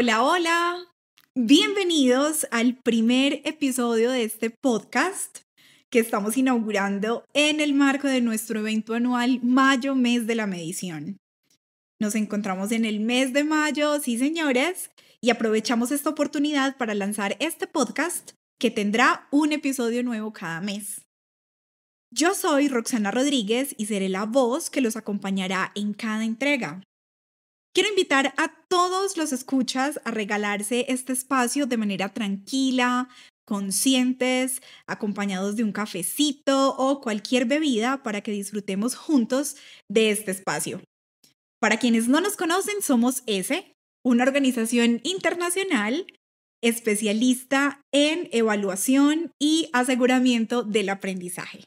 Hola, hola. Bienvenidos al primer episodio de este podcast que estamos inaugurando en el marco de nuestro evento anual Mayo, mes de la medición. Nos encontramos en el mes de mayo, sí señores, y aprovechamos esta oportunidad para lanzar este podcast que tendrá un episodio nuevo cada mes. Yo soy Roxana Rodríguez y seré la voz que los acompañará en cada entrega. Quiero invitar a todos los escuchas a regalarse este espacio de manera tranquila, conscientes, acompañados de un cafecito o cualquier bebida para que disfrutemos juntos de este espacio. Para quienes no nos conocen, somos ESE, una organización internacional especialista en evaluación y aseguramiento del aprendizaje.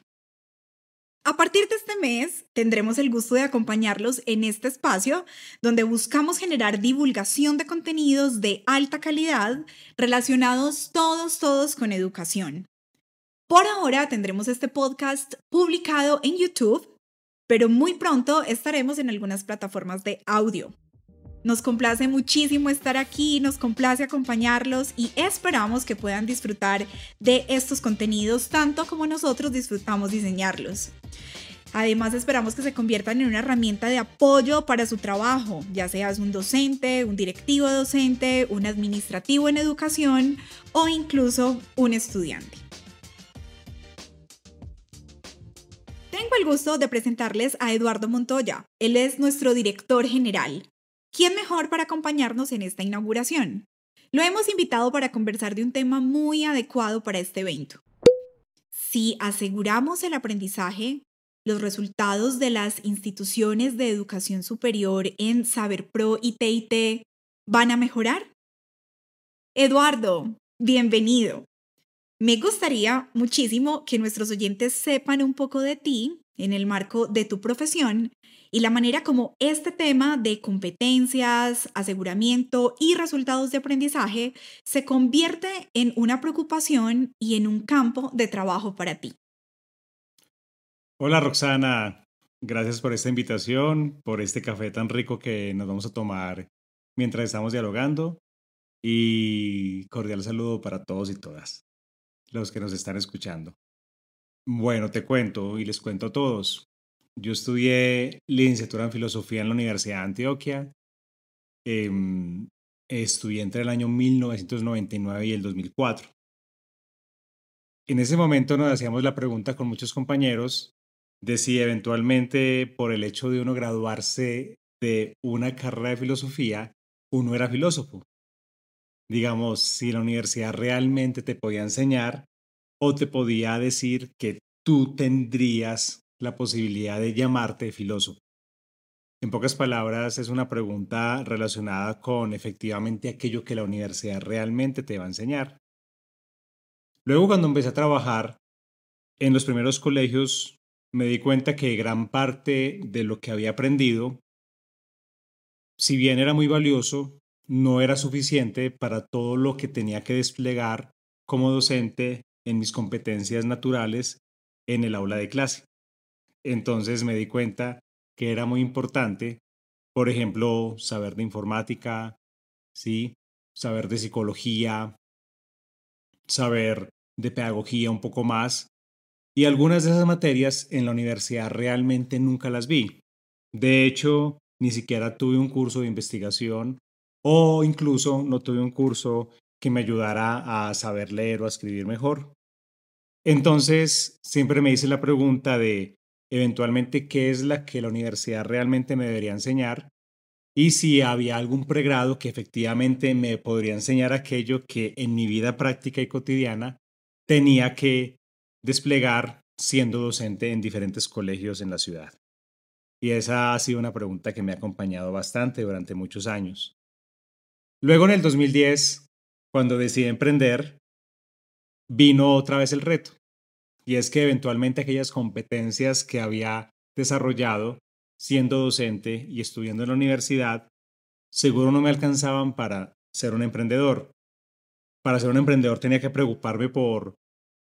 A partir de este mes tendremos el gusto de acompañarlos en este espacio donde buscamos generar divulgación de contenidos de alta calidad relacionados todos, todos con educación. Por ahora tendremos este podcast publicado en YouTube, pero muy pronto estaremos en algunas plataformas de audio. Nos complace muchísimo estar aquí, nos complace acompañarlos y esperamos que puedan disfrutar de estos contenidos tanto como nosotros disfrutamos diseñarlos. Además, esperamos que se conviertan en una herramienta de apoyo para su trabajo, ya seas un docente, un directivo docente, un administrativo en educación o incluso un estudiante. Tengo el gusto de presentarles a Eduardo Montoya. Él es nuestro director general. ¿Quién mejor para acompañarnos en esta inauguración? Lo hemos invitado para conversar de un tema muy adecuado para este evento. Si aseguramos el aprendizaje, los resultados de las instituciones de educación superior en Saber Pro y TIT van a mejorar? Eduardo, bienvenido. Me gustaría muchísimo que nuestros oyentes sepan un poco de ti en el marco de tu profesión y la manera como este tema de competencias, aseguramiento y resultados de aprendizaje se convierte en una preocupación y en un campo de trabajo para ti. Hola Roxana, gracias por esta invitación, por este café tan rico que nos vamos a tomar mientras estamos dialogando y cordial saludo para todos y todas los que nos están escuchando. Bueno, te cuento y les cuento a todos. Yo estudié licenciatura en filosofía en la Universidad de Antioquia. Em, estudié entre el año 1999 y el 2004. En ese momento nos hacíamos la pregunta con muchos compañeros de si eventualmente por el hecho de uno graduarse de una carrera de filosofía, uno era filósofo. Digamos, si la universidad realmente te podía enseñar o te podía decir que tú tendrías la posibilidad de llamarte filósofo? En pocas palabras, es una pregunta relacionada con efectivamente aquello que la universidad realmente te va a enseñar. Luego, cuando empecé a trabajar en los primeros colegios, me di cuenta que gran parte de lo que había aprendido, si bien era muy valioso, no era suficiente para todo lo que tenía que desplegar como docente en mis competencias naturales en el aula de clase. Entonces me di cuenta que era muy importante, por ejemplo, saber de informática, ¿sí? saber de psicología, saber de pedagogía un poco más. Y algunas de esas materias en la universidad realmente nunca las vi. De hecho, ni siquiera tuve un curso de investigación o incluso no tuve un curso que me ayudara a saber leer o a escribir mejor. Entonces, siempre me hice la pregunta de, eventualmente qué es la que la universidad realmente me debería enseñar y si había algún pregrado que efectivamente me podría enseñar aquello que en mi vida práctica y cotidiana tenía que desplegar siendo docente en diferentes colegios en la ciudad. Y esa ha sido una pregunta que me ha acompañado bastante durante muchos años. Luego en el 2010, cuando decidí emprender, vino otra vez el reto y es que eventualmente aquellas competencias que había desarrollado siendo docente y estudiando en la universidad, seguro no me alcanzaban para ser un emprendedor. Para ser un emprendedor tenía que preocuparme por,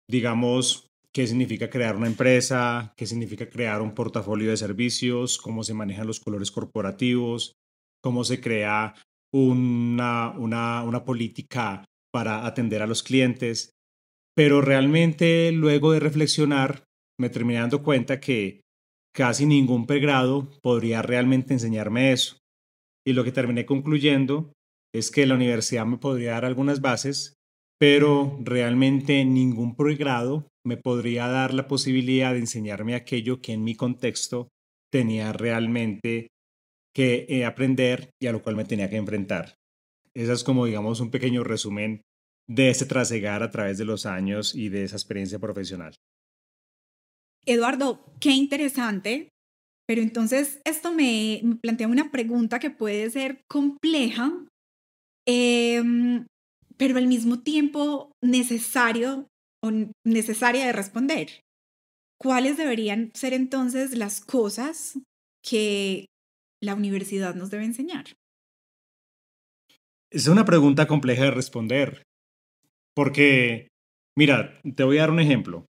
digamos, qué significa crear una empresa, qué significa crear un portafolio de servicios, cómo se manejan los colores corporativos, cómo se crea una, una, una política para atender a los clientes, pero realmente luego de reflexionar me terminé dando cuenta que casi ningún pregrado podría realmente enseñarme eso. Y lo que terminé concluyendo es que la universidad me podría dar algunas bases, pero realmente ningún pregrado me podría dar la posibilidad de enseñarme aquello que en mi contexto tenía realmente que eh, aprender y a lo cual me tenía que enfrentar. Ese es como, digamos, un pequeño resumen de ese trasegar a través de los años y de esa experiencia profesional. Eduardo, qué interesante, pero entonces esto me, plantea una pregunta que puede ser compleja, em, pero al mismo tiempo necesario o necesaria de responder. ¿Cuáles deberían ser entonces las cosas que la universidad nos debe enseñar? Es una pregunta compleja de responder, porque, mira, te voy a dar un ejemplo.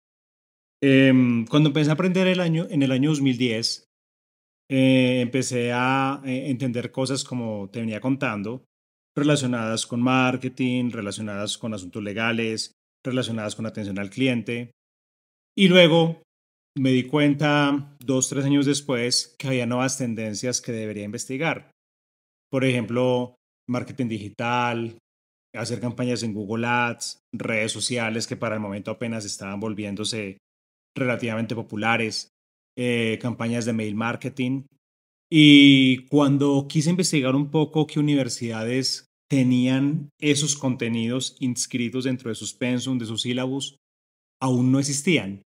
Em, cuando empecé a aprender el año, en el año 2010, eh, empecé a eh, entender cosas como te venía contando, relacionadas con marketing, relacionadas con asuntos legales, relacionadas con atención al cliente. Y luego me di cuenta, dos, tres años después, que había nuevas tendencias que debería investigar. Por ejemplo, marketing digital, hacer campañas en Google Ads, redes sociales que para el momento apenas estaban volviéndose relativamente populares, eh, campañas de mail marketing. Y cuando quise investigar un poco qué universidades tenían esos contenidos inscritos dentro de sus pensum, de sus sílabus, aún no existían.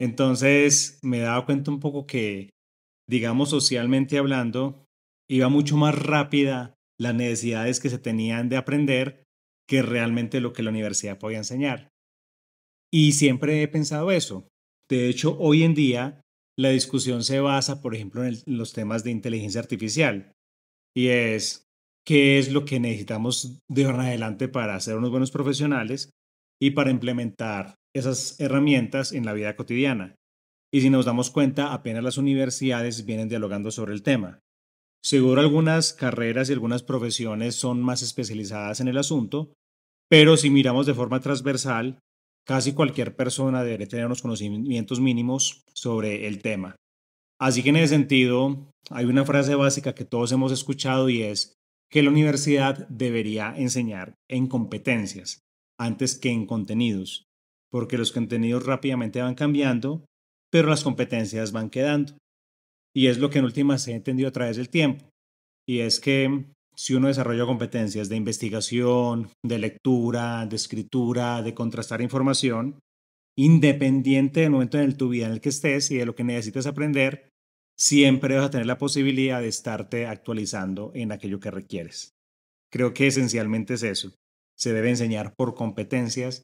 Entonces me daba cuenta un poco que, digamos, socialmente hablando, iba mucho más rápida las necesidades que se tenían de aprender que realmente lo que la universidad podía enseñar. Y siempre he pensado eso. De hecho, hoy en día la discusión se basa, por ejemplo, en, los temas de inteligencia artificial. Y es, ¿qué es lo que necesitamos de ahora en adelante para ser unos buenos profesionales y para implementar esas herramientas en la vida cotidiana? Y si nos damos cuenta, apenas las universidades vienen dialogando sobre el tema. Seguro algunas carreras y algunas profesiones son más especializadas en el asunto, pero si miramos de forma transversal, casi cualquier persona debería tener unos conocimientos mínimos sobre el tema. Así que en ese sentido, hay una frase básica que todos hemos escuchado y es que la universidad debería enseñar en competencias antes que en contenidos, porque los contenidos rápidamente van cambiando, pero las competencias van quedando. Y es lo que en última se ha entendido a través del tiempo. Y es que si uno desarrolla competencias de investigación, de lectura, de escritura, de contrastar información, independiente del momento en el que estés y de lo que necesites aprender, siempre vas a tener la posibilidad de estarte actualizando en aquello que requieres. Creo que esencialmente es eso. Se debe enseñar por competencias,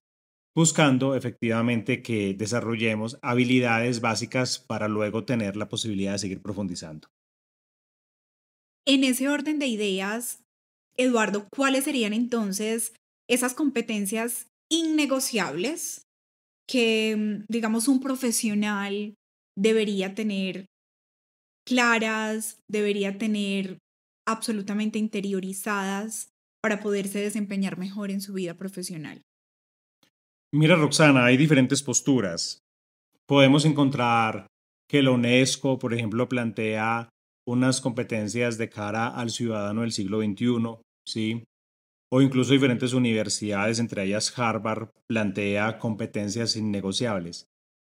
buscando efectivamente que desarrollemos habilidades básicas para luego tener la posibilidad de seguir profundizando. En ese orden de ideas, Eduardo, ¿cuáles serían entonces esas competencias innegociables que, mm, digamos, un profesional debería tener claras, debería tener absolutamente interiorizadas para poderse desempeñar mejor en su vida profesional? Mira, Roxana, hay diferentes posturas. Podemos encontrar que la UNESCO, por ejemplo, plantea unas competencias de cara al ciudadano del siglo XXI, ¿sí? O incluso diferentes universidades, entre ellas Harvard, plantea competencias innegociables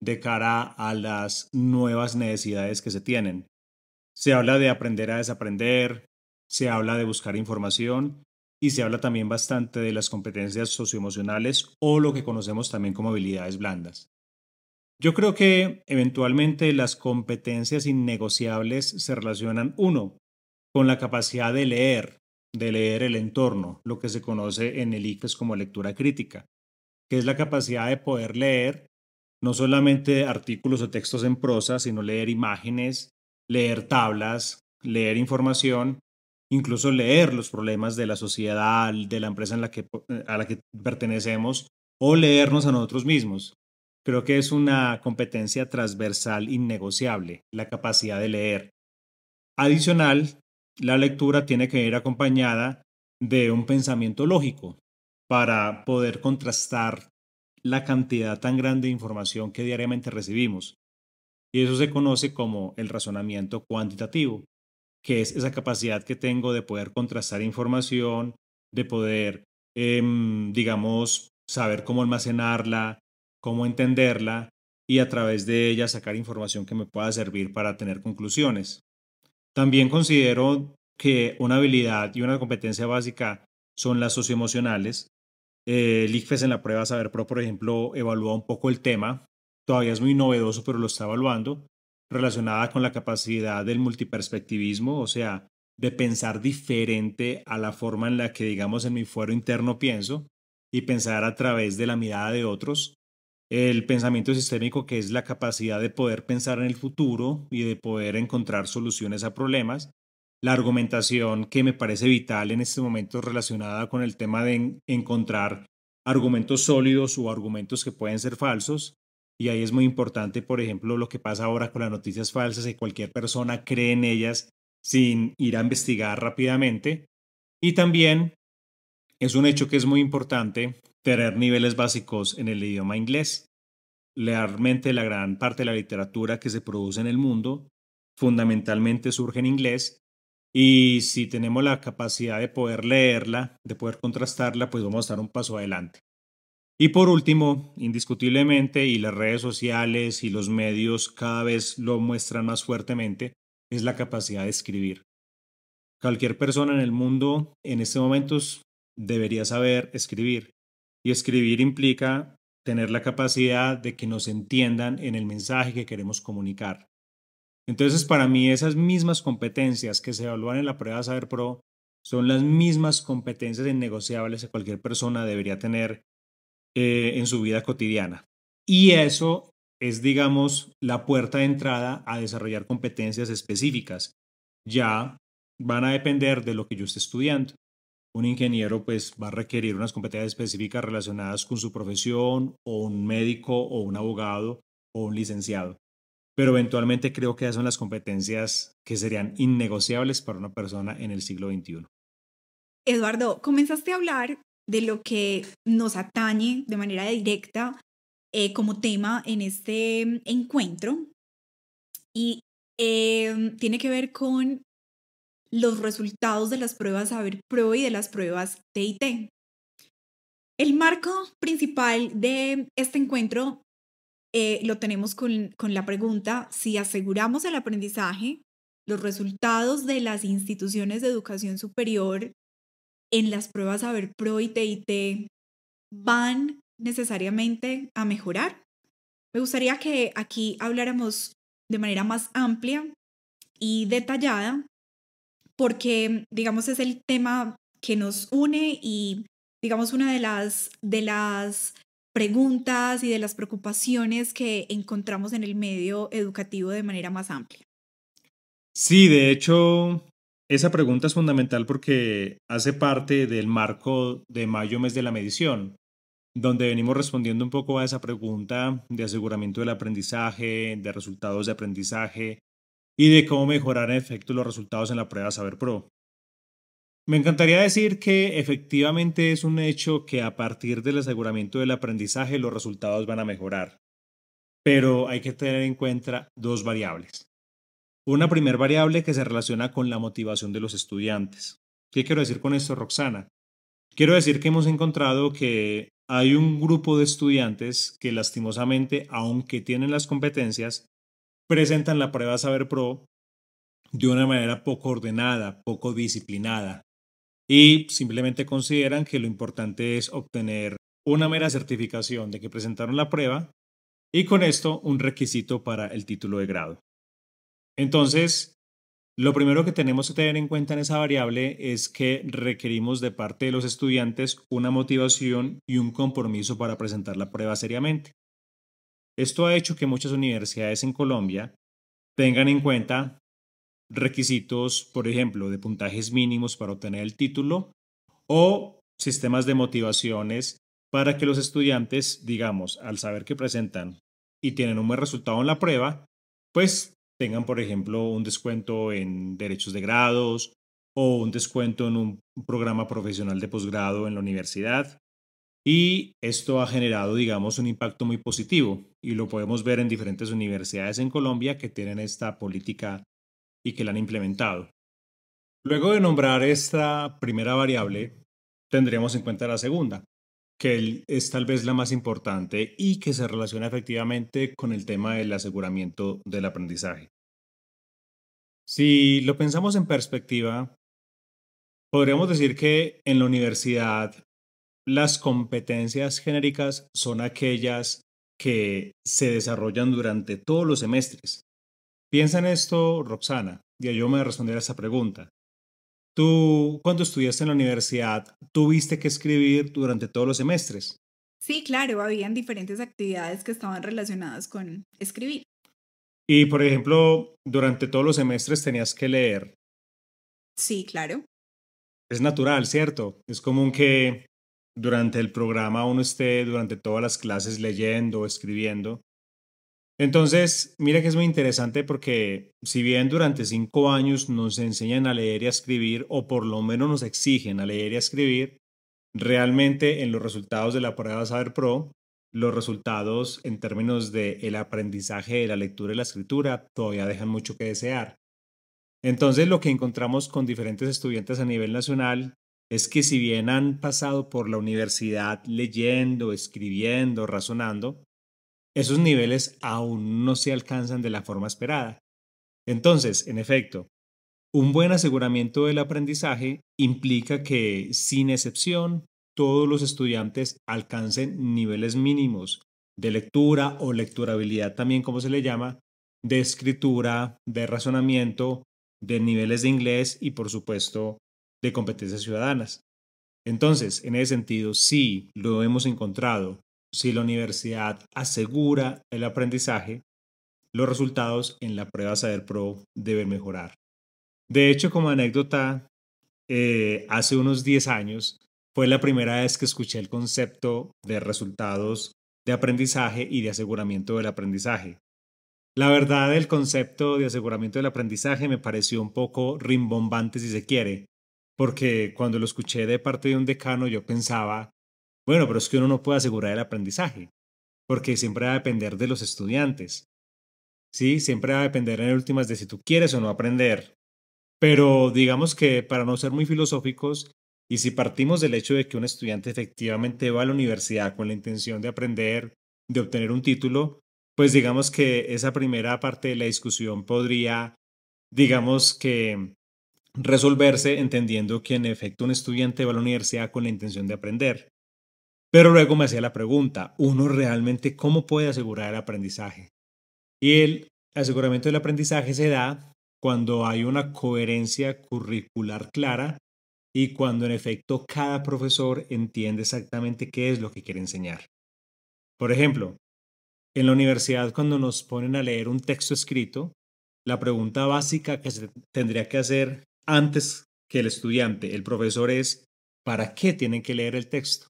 de cara a las nuevas necesidades que se tienen. Se habla de aprender a desaprender, se habla de buscar información y se habla también bastante de las competencias socioemocionales o lo que conocemos también como habilidades blandas. Yo creo que eventualmente las competencias innegociables se relacionan, uno, con la capacidad de leer, de leer el entorno, lo que se conoce en el ICFES como lectura crítica, que es la capacidad de poder leer no solamente artículos o textos en prosa, sino leer imágenes, leer tablas, leer información, incluso leer los problemas de la sociedad, de la empresa que, a la que pertenecemos, o leernos a nosotros mismos. Creo que es una competencia transversal innegociable, la capacidad de leer. Adicional, la lectura tiene que ir acompañada de un pensamiento lógico para poder contrastar la cantidad tan grande de información que diariamente recibimos. Y eso se conoce como el razonamiento cuantitativo, que es esa capacidad que tengo de poder contrastar información, de poder, em, digamos, saber cómo almacenarla, cómo entenderla y a través de ella sacar información que me pueda servir para tener conclusiones. También considero que una habilidad y una competencia básica son las socioemocionales. Eh, el ICFES en la prueba Saber Pro, por ejemplo, evalúa un poco el tema. Todavía es muy novedoso, pero lo está evaluando, relacionada con la capacidad del multiperspectivismo, o sea, de pensar diferente a la forma en la que, digamos, en mi fuero interno pienso y pensar a través de la mirada de otros. El pensamiento sistémico, que es la capacidad de poder pensar en el futuro y de poder encontrar soluciones a problemas. La argumentación, que me parece vital en este momento relacionada con el tema de encontrar argumentos sólidos o argumentos que pueden ser falsos. Y ahí es muy importante, por ejemplo, lo que pasa ahora con las noticias falsas y cualquier persona cree en ellas sin ir a investigar rápidamente. Y también es un hecho que es muy importante tener niveles básicos en el idioma inglés. Realmente la gran parte de la literatura que se produce en el mundo fundamentalmente surge en inglés y si tenemos la capacidad de poder leerla, de poder contrastarla, pues vamos a dar un paso adelante. Y por último, indiscutiblemente, y las redes sociales y los medios cada vez lo muestran más fuertemente, es la capacidad de escribir. Cualquier persona en el mundo en este momento debería saber escribir. Y escribir implica tener la capacidad de que nos entiendan en el mensaje que queremos comunicar. Entonces, para mí, esas mismas competencias que se evalúan en la prueba Saber Pro son las mismas competencias innegociables que cualquier persona debería tener eh, en su vida cotidiana. Y eso es, digamos, la puerta de entrada a desarrollar competencias específicas. Ya van a depender de lo que yo esté estudiando. Un ingeniero pues va a requerir unas competencias específicas relacionadas con su profesión o un médico o un abogado o un licenciado. Pero eventualmente creo que esas son las competencias que serían innegociables para una persona en el siglo XXI. Eduardo, comenzaste a hablar de lo que nos atañe de manera directa eh, como tema en este encuentro y em, tiene que ver con los resultados de las pruebas Saber Pro y de las pruebas TIT. El marco principal de este encuentro eh, lo tenemos con, con la pregunta si aseguramos el aprendizaje, los resultados de las instituciones de educación superior en las pruebas Saber Pro y TIT van necesariamente a mejorar. Me gustaría que aquí habláramos de manera más amplia y detallada porque, digamos, es el tema que nos une y, digamos, una de las, de las preguntas y de las preocupaciones que encontramos en el medio educativo de manera más amplia. Sí, de hecho, esa pregunta es fundamental porque hace parte del marco de mayo, mes de la medición donde venimos respondiendo un poco a esa pregunta de aseguramiento del aprendizaje, de resultados de aprendizaje y de cómo mejorar en efecto los resultados en la prueba Saber Pro. Me encantaría decir que efectivamente es un hecho que a partir del aseguramiento del aprendizaje los resultados van a mejorar, pero hay que tener en cuenta dos variables. Una primera variable que se relaciona con la motivación de los estudiantes. ¿Qué quiero decir con esto, Roxana? Quiero decir que hemos encontrado que hay un grupo de estudiantes que lastimosamente, aunque tienen las competencias, presentan la prueba Saber Pro de una manera poco ordenada, poco disciplinada y simplemente consideran que lo importante es obtener una mera certificación de que presentaron la prueba y con esto un requisito para el título de grado. Entonces, lo primero que tenemos que tener en cuenta en esa variable es que requerimos de parte de los estudiantes una motivación y un compromiso para presentar la prueba seriamente. Esto ha hecho que muchas universidades en Colombia tengan en cuenta requisitos, por ejemplo, de puntajes mínimos para obtener el título o sistemas de motivaciones para que los estudiantes, digamos, al saber que presentan y tienen un buen resultado en la prueba, pues tengan, por ejemplo, un descuento en derechos de grados o un descuento en un programa profesional de posgrado en la universidad. Y esto ha generado, digamos, un impacto muy positivo y lo podemos ver en diferentes universidades en Colombia que tienen esta política y que la han implementado. Luego de nombrar esta primera variable, tendremos en cuenta la segunda, que es tal vez la más importante y que se relaciona efectivamente con el tema del aseguramiento del aprendizaje. Si lo pensamos en perspectiva, podríamos decir que en la universidad las competencias genéricas son aquellas que se desarrollan durante todos los semestres. Piensa en esto, Roxana, y yo me voy a responder a esa pregunta. Tú, cuando estudiaste en la universidad, ¿tuviste que escribir durante todos los semestres? Sí, claro, habían diferentes actividades que estaban relacionadas con escribir. Y, por ejemplo, durante todos los semestres tenías que leer. Sí, claro. Es natural, ¿cierto? Es común que durante el programa uno esté durante todas las clases leyendo escribiendo. Entonces, mira que es muy interesante porque si bien durante cinco años nos enseñan a leer y a escribir, o por lo menos nos exigen a leer y a escribir, realmente en los resultados de la prueba Saber Pro, los resultados en términos del el aprendizaje de la lectura y la escritura todavía dejan mucho que desear. Entonces, lo que encontramos con diferentes estudiantes a nivel nacional es que si bien han pasado por la universidad leyendo, escribiendo, razonando, esos niveles aún no se alcanzan de la forma esperada. Entonces, en efecto, un buen aseguramiento del aprendizaje implica que, sin excepción, todos los estudiantes alcancen niveles mínimos de lectura o lecturabilidad también como se le llama, de escritura, de razonamiento, de niveles de inglés y por supuesto de competencias ciudadanas. Entonces, en ese sentido, sí lo hemos encontrado si la universidad asegura el aprendizaje, los resultados en la prueba Saber Pro deben mejorar. De hecho, como anécdota, eh, hace unos 10 años fue la primera vez que escuché el concepto de resultados de aprendizaje y de aseguramiento del aprendizaje. La verdad, el concepto de aseguramiento del aprendizaje me pareció un poco rimbombante si se quiere, porque cuando lo escuché de parte de un decano yo pensaba bueno, pero es que uno no puede asegurar el aprendizaje, porque siempre va a depender de los estudiantes. Sí, siempre va a depender en últimas de si tú quieres o no aprender. Pero digamos que para no ser muy filosóficos, y si partimos del hecho de que un estudiante efectivamente va a la universidad con la intención de aprender, de obtener un título, pues digamos que esa primera parte de la discusión podría, digamos que, resolverse entendiendo que en efecto un estudiante va a la universidad con la intención de aprender. Pero luego me hacía la pregunta, ¿uno realmente cómo puede asegurar el aprendizaje? Y el aseguramiento del aprendizaje se da cuando hay una coherencia curricular clara y cuando en efecto cada profesor entiende exactamente qué es lo que quiere enseñar. Por ejemplo, en la universidad cuando nos ponen a leer un texto escrito, la pregunta básica que se tendría que hacer antes que el estudiante, el profesor es, ¿para qué tienen que leer el texto?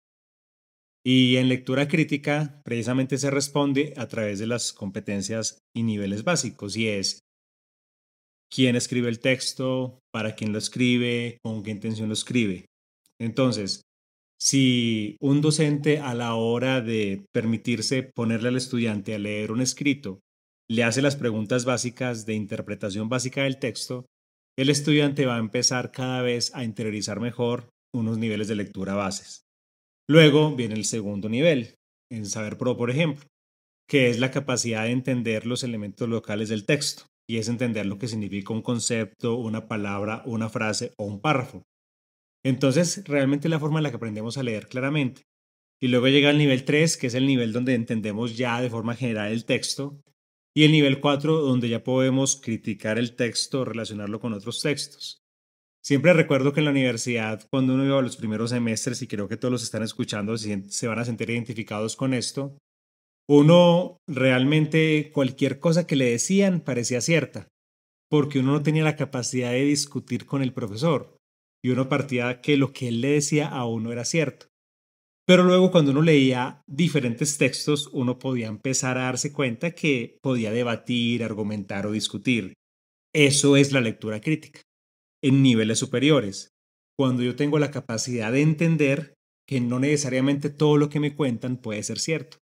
Y en lectura crítica, precisamente se responde a través de las competencias y niveles básicos, y es quién escribe el texto, para quién lo escribe, con qué intención lo escribe. Entonces, si un docente a la hora de permitirse ponerle al estudiante a leer un escrito, le hace las preguntas básicas de interpretación básica del texto, el estudiante va a empezar cada vez a interiorizar mejor unos niveles de lectura bases. Luego viene el segundo nivel, en Saber Pro, por ejemplo, que es la capacidad de entender los elementos locales del texto, y es entender lo que significa un concepto, una palabra, una frase o un párrafo. Entonces, realmente la forma en la que aprendemos a leer claramente. Y luego llega el nivel 3, que es el nivel donde entendemos ya de forma general el texto, y el nivel 4, donde ya podemos criticar el texto, relacionarlo con otros textos. Siempre recuerdo que en la universidad, cuando uno iba a los primeros semestres, y creo que todos los están escuchando se van a sentir identificados con esto, uno realmente cualquier cosa que le decían parecía cierta, porque uno no tenía la capacidad de discutir con el profesor, y uno partía que lo que él le decía a uno era cierto. Pero luego cuando uno leía diferentes textos, uno podía empezar a darse cuenta que podía debatir, argumentar o discutir. Eso es la lectura crítica. en niveles superiores, cuando yo tengo la capacidad de entender que no necesariamente todo lo que me cuentan puede ser cierto.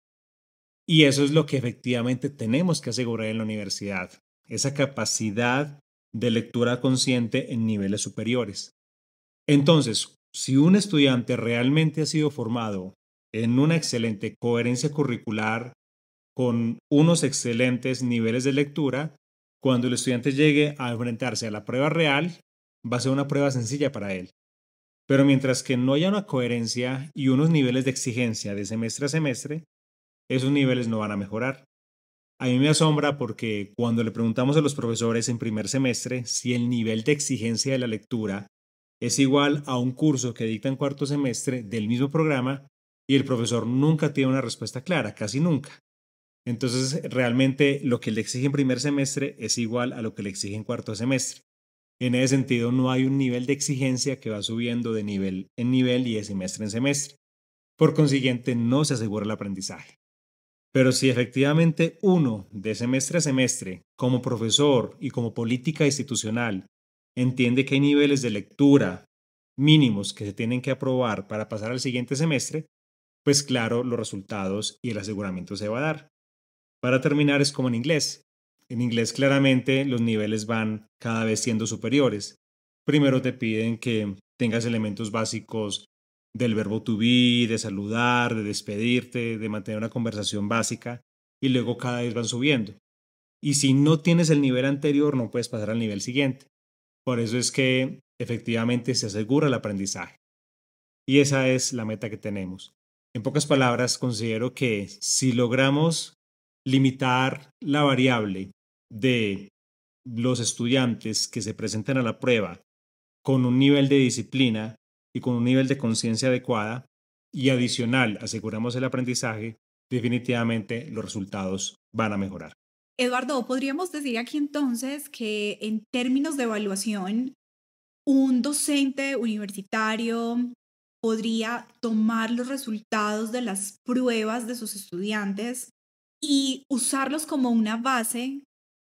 Y eso es lo que efectivamente tenemos que asegurar en la universidad, esa capacidad de lectura consciente en niveles superiores. Entonces, si un estudiante realmente ha sido formado en una excelente coherencia curricular, con unos excelentes niveles de lectura, cuando el estudiante llegue a enfrentarse a la prueba real, va a ser una prueba sencilla para él. Pero mientras que no haya una coherencia y unos niveles de exigencia de semestre a semestre, esos niveles no van a mejorar. A mí me asombra porque cuando le preguntamos a los profesores en primer semestre si el nivel de exigencia de la lectura es igual a un curso que dicta en cuarto semestre del mismo programa, y el profesor nunca tiene una respuesta clara, casi nunca. Entonces, realmente lo que le exige en primer semestre es igual a lo que le exige en cuarto semestre. En ese sentido, no hay un nivel de exigencia que va subiendo de nivel en nivel y de semestre en semestre. Por consiguiente, no se asegura el aprendizaje. Pero si efectivamente uno, de semestre a semestre, como profesor y como política institucional, entiende que hay niveles de lectura mínimos que se tienen que aprobar para pasar al siguiente semestre, pues claro, los resultados y el aseguramiento se va a dar. Para terminar, es como en inglés. En inglés claramente los niveles van cada vez siendo superiores. Primero te piden que tengas elementos básicos del verbo to be, de saludar, de despedirte, de mantener una conversación básica, y luego cada vez van subiendo. Y si no tienes el nivel anterior, no puedes pasar al nivel siguiente. Por eso es que efectivamente se asegura el aprendizaje. Y esa es la meta que tenemos. En pocas palabras, considero que si logramos limitar la variable de los estudiantes que se presenten a la prueba con un nivel de disciplina y con un nivel de conciencia adecuada y adicional aseguramos el aprendizaje, definitivamente los resultados van a mejorar. Eduardo, podríamos decir aquí entonces que en términos de evaluación, un docente universitario podría tomar los resultados de las pruebas de sus estudiantes y usarlos como una base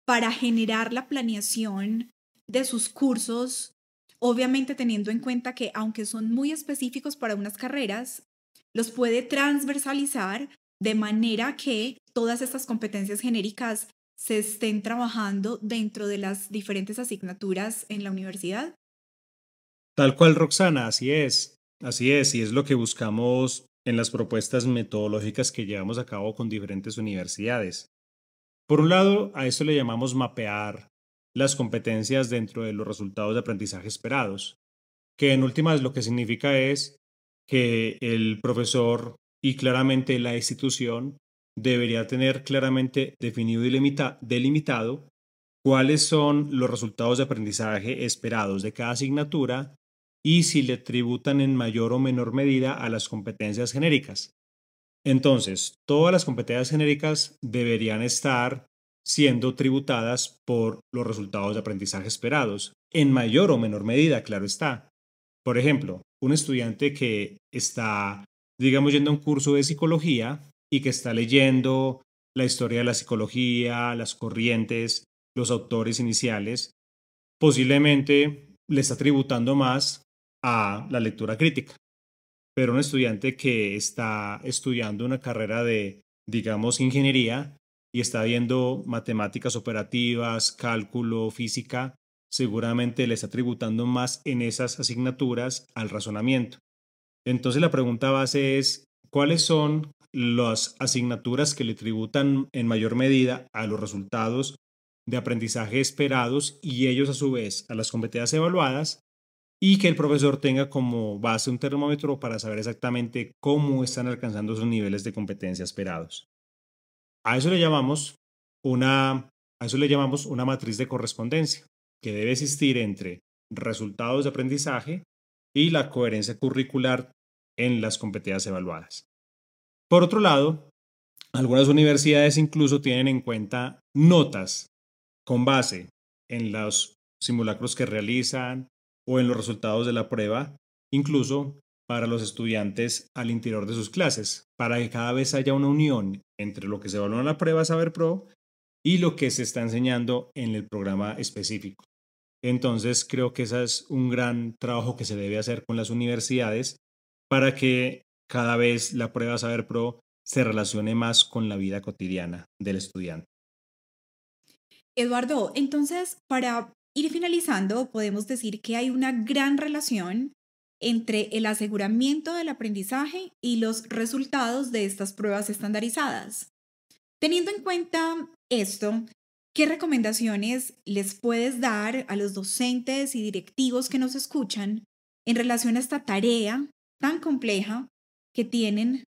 para generar la planeación de sus cursos, obviamente teniendo en cuenta que aunque son muy específicos para unas carreras, los puede transversalizar de manera que todas estas competencias genéricas se estén trabajando dentro de las diferentes asignaturas en la universidad. Tal cual, Roxana, así es. Así es, y es lo que buscamos en las propuestas metodológicas que llevamos a cabo con diferentes universidades. Por un lado, a esto le llamamos mapear las competencias dentro de los resultados de aprendizaje esperados, que en últimas lo que significa es que el profesor y claramente la institución debería tener claramente definido y delimitado cuáles son los resultados de aprendizaje esperados de cada asignatura y si le tributan en mayor o menor medida a las competencias genéricas. Entonces, todas las competencias genéricas deberían estar siendo tributadas por los resultados de aprendizaje esperados, en mayor o menor medida, claro está. Por ejemplo, un estudiante que está, digamos, yendo a un curso de psicología y que está leyendo la historia de la psicología, las corrientes, los autores iniciales, posiblemente le está tributando más a la lectura crítica. Pero un estudiante que está estudiando una carrera de, digamos, ingeniería y está viendo matemáticas operativas, cálculo, física, seguramente le está tributando más en esas asignaturas al razonamiento. Entonces la pregunta base es, ¿cuáles son las asignaturas que le tributan en mayor medida a los resultados de aprendizaje esperados y ellos a su vez a las competencias evaluadas y que el profesor tenga como base un termómetro para saber exactamente cómo están alcanzando sus niveles de competencia esperados. A eso le llamamos una, a eso le llamamos una matriz de correspondencia, que debe existir entre resultados de aprendizaje y la coherencia curricular en las competencias evaluadas. Por otro lado, algunas universidades incluso tienen en cuenta notas con base en los simulacros que realizan, o en los resultados de la prueba, incluso para los estudiantes al interior de sus clases, para que cada vez haya una unión entre lo que se evalúa en la prueba Saber Pro y lo que se está enseñando en el programa específico. Entonces creo que ese es un gran trabajo que se debe hacer con las universidades para que cada vez la prueba Saber Pro se relacione más con la vida cotidiana del estudiante. Eduardo, entonces, para ir finalizando, podemos decir que hay una gran relación entre el aseguramiento del aprendizaje y los resultados de estas pruebas estandarizadas. Teniendo en cuenta esto, ¿qué recomendaciones les puedes dar a los docentes y directivos que nos escuchan en relación a esta tarea tan compleja que tienen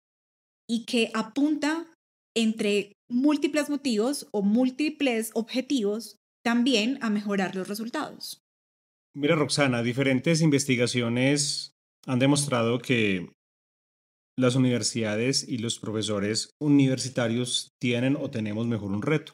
y que apunta entre múltiples motivos o múltiples objetivos también a mejorar los resultados. Mira, Roxana, diferentes investigaciones han demostrado que las universidades y los profesores universitarios tienen o tenemos mejor un reto,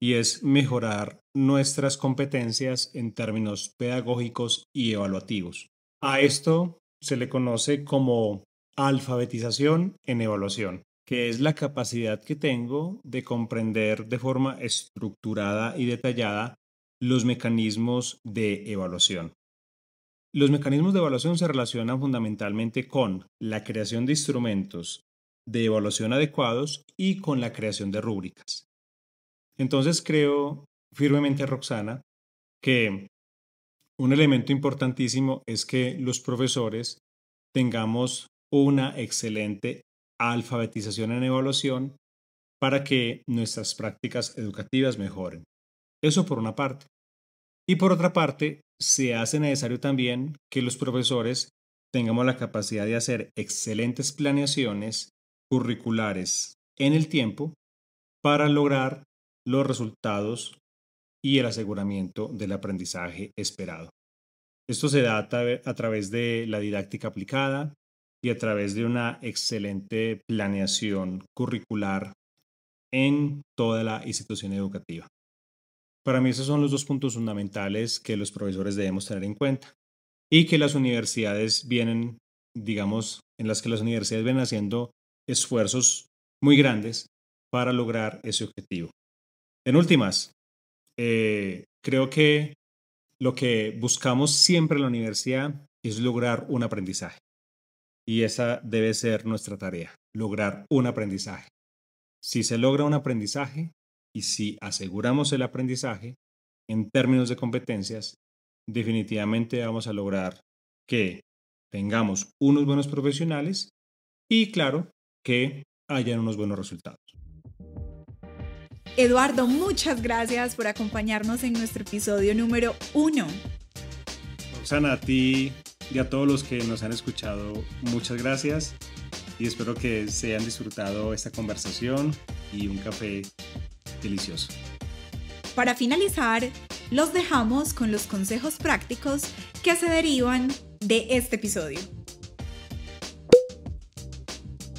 y es mejorar nuestras competencias en términos pedagógicos y evaluativos. A esto se le conoce como alfabetización en evaluación que es la capacidad que tengo de comprender de forma estructurada y detallada los mecanismos de evaluación. Los mecanismos de evaluación se relacionan fundamentalmente con la creación de instrumentos de evaluación adecuados y con la creación de rúbricas. Entonces creo firmemente, Roxana, que un elemento importantísimo es que los profesores tengamos una excelente alfabetización en evaluación para que nuestras prácticas educativas mejoren. Eso por una parte. Y por otra parte, se hace necesario también que los profesores tengamos la capacidad de hacer excelentes planeaciones curriculares en el tiempo para lograr los resultados y el aseguramiento del aprendizaje esperado. Esto se da a, través de la didáctica aplicada, y a través de una excelente planeación curricular en toda la institución educativa. Para mí esos son los dos puntos fundamentales que los profesores debemos tener en cuenta y que las universidades vienen, digamos, en las que las universidades vienen haciendo esfuerzos muy grandes para lograr ese objetivo. En últimas, eh, creo que lo que buscamos siempre en la universidad es lograr un aprendizaje. Y esa debe ser nuestra tarea, lograr un aprendizaje. Si se logra un aprendizaje y si aseguramos el aprendizaje en términos de competencias, definitivamente vamos a lograr que tengamos unos buenos profesionales y claro, que hayan unos buenos resultados. Eduardo, muchas gracias por acompañarnos en nuestro episodio número uno. Roxana, a ti y a todos los que nos han escuchado, muchas gracias y espero que se hayan disfrutado esta conversación y un café delicioso. Para finalizar, los dejamos con los consejos prácticos que se derivan de este episodio.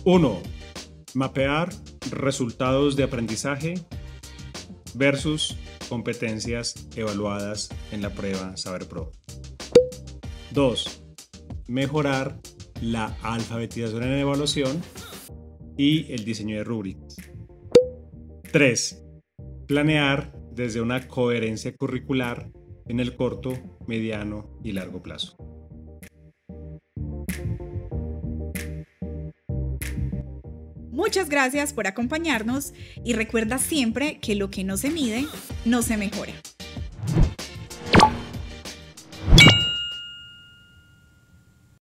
1. Mapear resultados de aprendizaje versus competencias evaluadas en la prueba Saber Pro. 2 mejorar la alfabetización en evaluación y el diseño de rúbricas. 3. Planear desde una coherencia curricular en el corto, mediano y largo plazo. Muchas gracias por acompañarnos y recuerda siempre que lo que no se mide no se mejora.